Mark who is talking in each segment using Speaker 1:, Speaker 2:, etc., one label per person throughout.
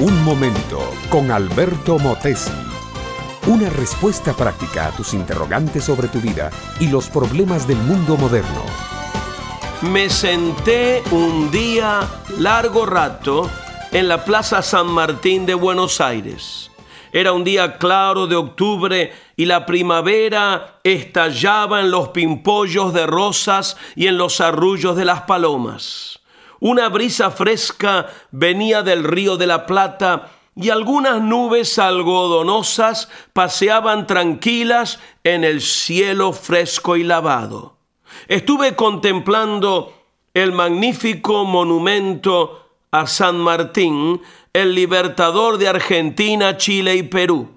Speaker 1: Un momento con Alberto Motesi. Una respuesta práctica a tus interrogantes sobre tu vida y los problemas del mundo moderno.
Speaker 2: Me senté un día largo rato en la Plaza San Martín de Buenos Aires. Era un día claro de octubre y la primavera estallaba en los pimpollos de rosas y en los arrullos de las palomas. Una brisa fresca venía del río de la Plata y algunas nubes algodonosas paseaban tranquilas en el cielo fresco y lavado. Estuve contemplando el magnífico monumento a San Martín, el libertador de Argentina, Chile y Perú.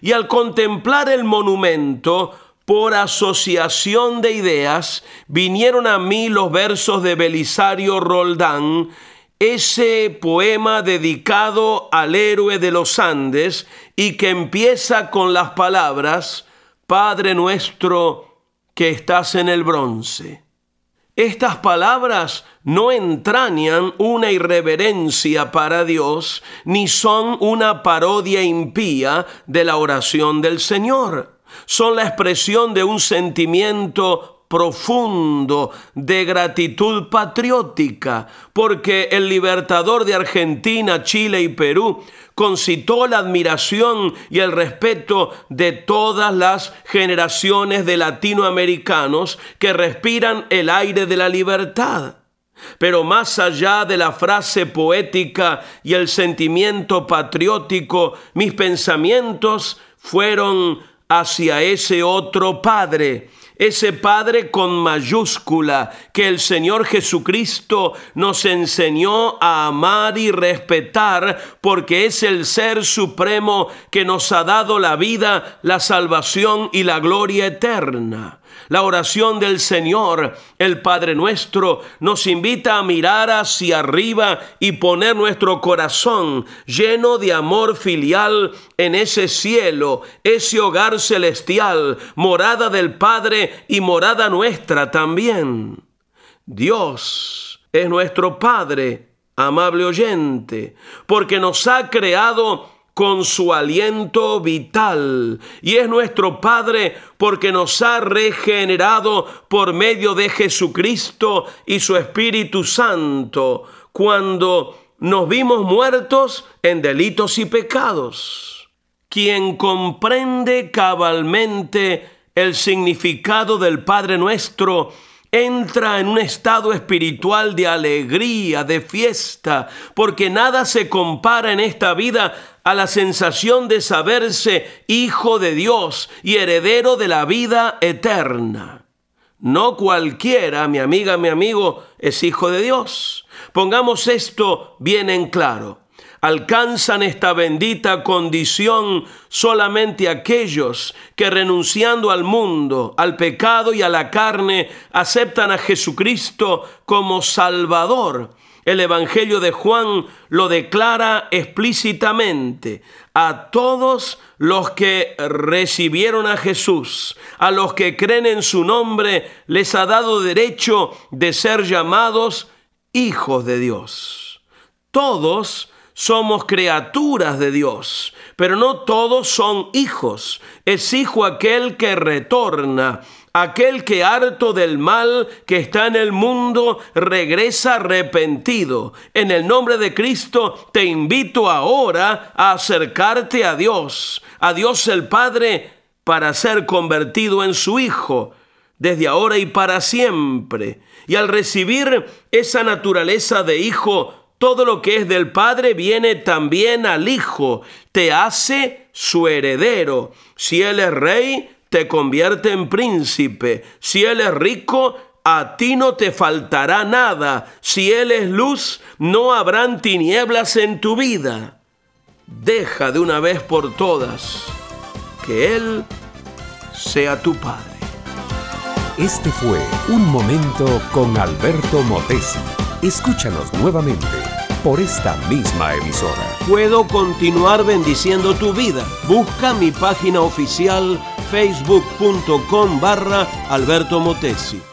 Speaker 2: Y al contemplar el monumento, por asociación de ideas, vinieron a mí los versos de Belisario Roldán, ese poema dedicado al héroe de los Andes y que empieza con las palabras, Padre nuestro que estás en el bronce. Estas palabras no entrañan una irreverencia para Dios, ni son una parodia impía de la oración del Señor. Son la expresión de un sentimiento profundo de gratitud patriótica, porque el libertador de Argentina, Chile y Perú concitó la admiración y el respeto de todas las generaciones de latinoamericanos que respiran el aire de la libertad. Pero más allá de la frase poética y el sentimiento patriótico, mis pensamientos fueron hacia ese otro Padre, ese Padre con mayúscula que el Señor Jesucristo nos enseñó a amar y respetar porque es el Ser Supremo que nos ha dado la vida, la salvación y la gloria eterna. La oración del Señor, el Padre nuestro, nos invita a mirar hacia arriba y poner nuestro corazón lleno de amor filial en ese cielo, ese hogar celestial, morada del Padre y morada nuestra también. Dios es nuestro Padre, amable oyente, porque nos ha creado con su aliento vital y es nuestro Padre porque nos ha regenerado por medio de Jesucristo y su Espíritu Santo cuando nos vimos muertos en delitos y pecados. Quien comprende cabalmente el significado del Padre nuestro, entra en un estado espiritual de alegría, de fiesta, porque nada se compara en esta vida a la sensación de saberse hijo de Dios y heredero de la vida eterna. No cualquiera, mi amiga, mi amigo, es hijo de Dios. Pongamos esto bien en claro alcanzan esta bendita condición solamente aquellos que renunciando al mundo, al pecado y a la carne, aceptan a Jesucristo como Salvador. El Evangelio de Juan lo declara explícitamente. A todos los que recibieron a Jesús, a los que creen en su nombre, les ha dado derecho de ser llamados hijos de Dios. Todos somos criaturas de Dios, pero no todos son hijos. Es hijo aquel que retorna, aquel que harto del mal que está en el mundo regresa arrepentido. En el nombre de Cristo te invito ahora a acercarte a Dios, a Dios el Padre, para ser convertido en su Hijo desde ahora y para siempre. Y al recibir esa naturaleza de hijo, todo lo que es del Padre viene también al Hijo, te hace su heredero. Si Él es rey, te convierte en príncipe. Si Él es rico, a ti no te faltará nada. Si Él es luz, no habrán tinieblas en tu vida. Deja de una vez por todas que Él sea tu Padre.
Speaker 1: Este fue Un Momento con Alberto Motesi. Escúchanos nuevamente por esta misma emisora.
Speaker 2: Puedo continuar bendiciendo tu vida. Busca mi página oficial facebook.com barra Alberto Motesi.